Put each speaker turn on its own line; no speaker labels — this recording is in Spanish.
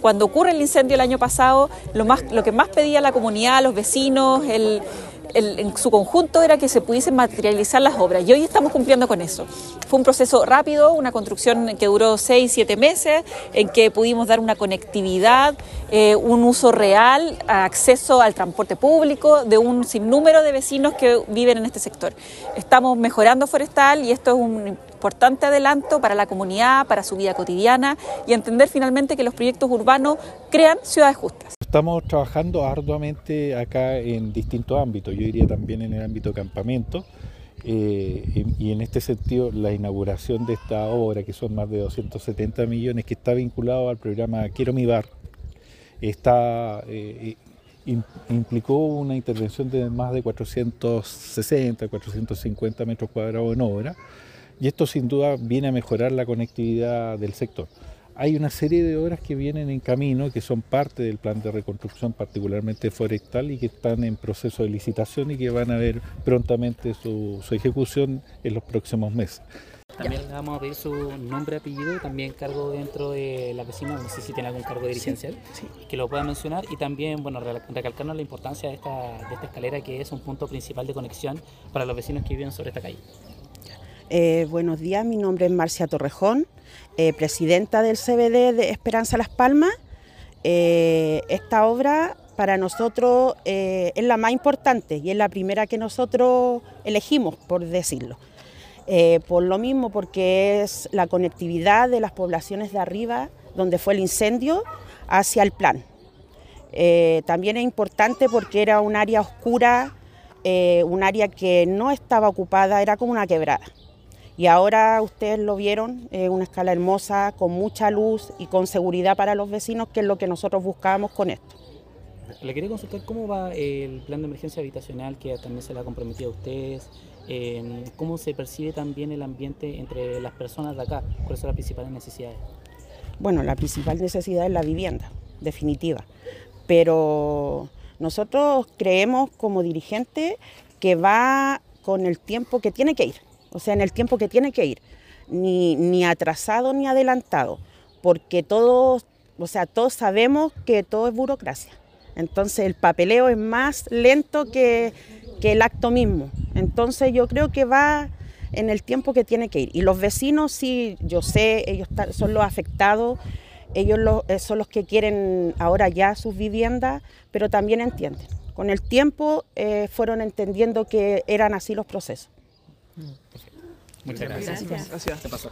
Cuando ocurre el incendio el año pasado, lo, más, lo que más pedía la comunidad, los vecinos, el, en su conjunto era que se pudiesen materializar las obras y hoy estamos cumpliendo con eso. Fue un proceso rápido, una construcción que duró seis, siete meses, en que pudimos dar una conectividad, eh, un uso real, acceso al transporte público de un sinnúmero de vecinos que viven en este sector. Estamos mejorando forestal y esto es un importante adelanto para la comunidad, para su vida cotidiana y entender finalmente que los proyectos urbanos crean ciudades justas.
Estamos trabajando arduamente acá en distintos ámbitos, yo diría también en el ámbito campamento, eh, y en este sentido la inauguración de esta obra, que son más de 270 millones, que está vinculado al programa Quiero mi bar, está, eh, implicó una intervención de más de 460, 450 metros cuadrados en obra, y esto sin duda viene a mejorar la conectividad del sector hay una serie de obras que vienen en camino, que son parte del plan de reconstrucción, particularmente forestal, y que están en proceso de licitación y que van a ver prontamente su, ejecución en los próximos meses.
También le vamos a pedir su nombre, apellido, también cargo dentro de la vecina, no sé si tiene algún cargo dirigencial, que lo pueda mencionar y también, bueno, recalcarnos la importancia de esta, de esta escalera que es un punto principal de conexión para los vecinos que viven sobre esta calle.
Eh, buenos días, mi nombre es Marcia Torrejón, eh, presidenta del CBD de Esperanza Las Palmas. Eh, esta obra para nosotros es la más importante y es la primera que nosotros elegimos, por decirlo. por lo mismo, porque es la conectividad de las poblaciones de arriba, donde fue el incendio, hacia el plan. también es importante porque era un área oscura, un área que no estaba ocupada, era como una quebrada. Y ahora ustedes lo vieron, una escala hermosa, con mucha luz y con seguridad para los vecinos, que es lo que nosotros buscábamos con esto.
Le quería consultar cómo va el plan de emergencia habitacional que también se le ha comprometido a ustedes, em, cómo se percibe también el ambiente entre las personas de acá, cuáles son las principales necesidades.
Bueno, la principal necesidad es la vivienda, definitiva, pero nosotros creemos como dirigente que va con el tiempo que tiene que ir o sea, en el tiempo que tiene que ir, ni, ni atrasado ni adelantado, porque todos, o sea, todos sabemos que todo es burocracia. Entonces el papeleo es más lento que, el acto mismo. Entonces yo creo que va en el tiempo que tiene que ir. Y los vecinos, sí, yo sé, ellos son los afectados, ellos eh, son los que quieren ahora ya sus viviendas, pero también entienden. Con el tiempo eh, fueron entendiendo que eran así los procesos.
Muchas gracias.
gracias. gracias.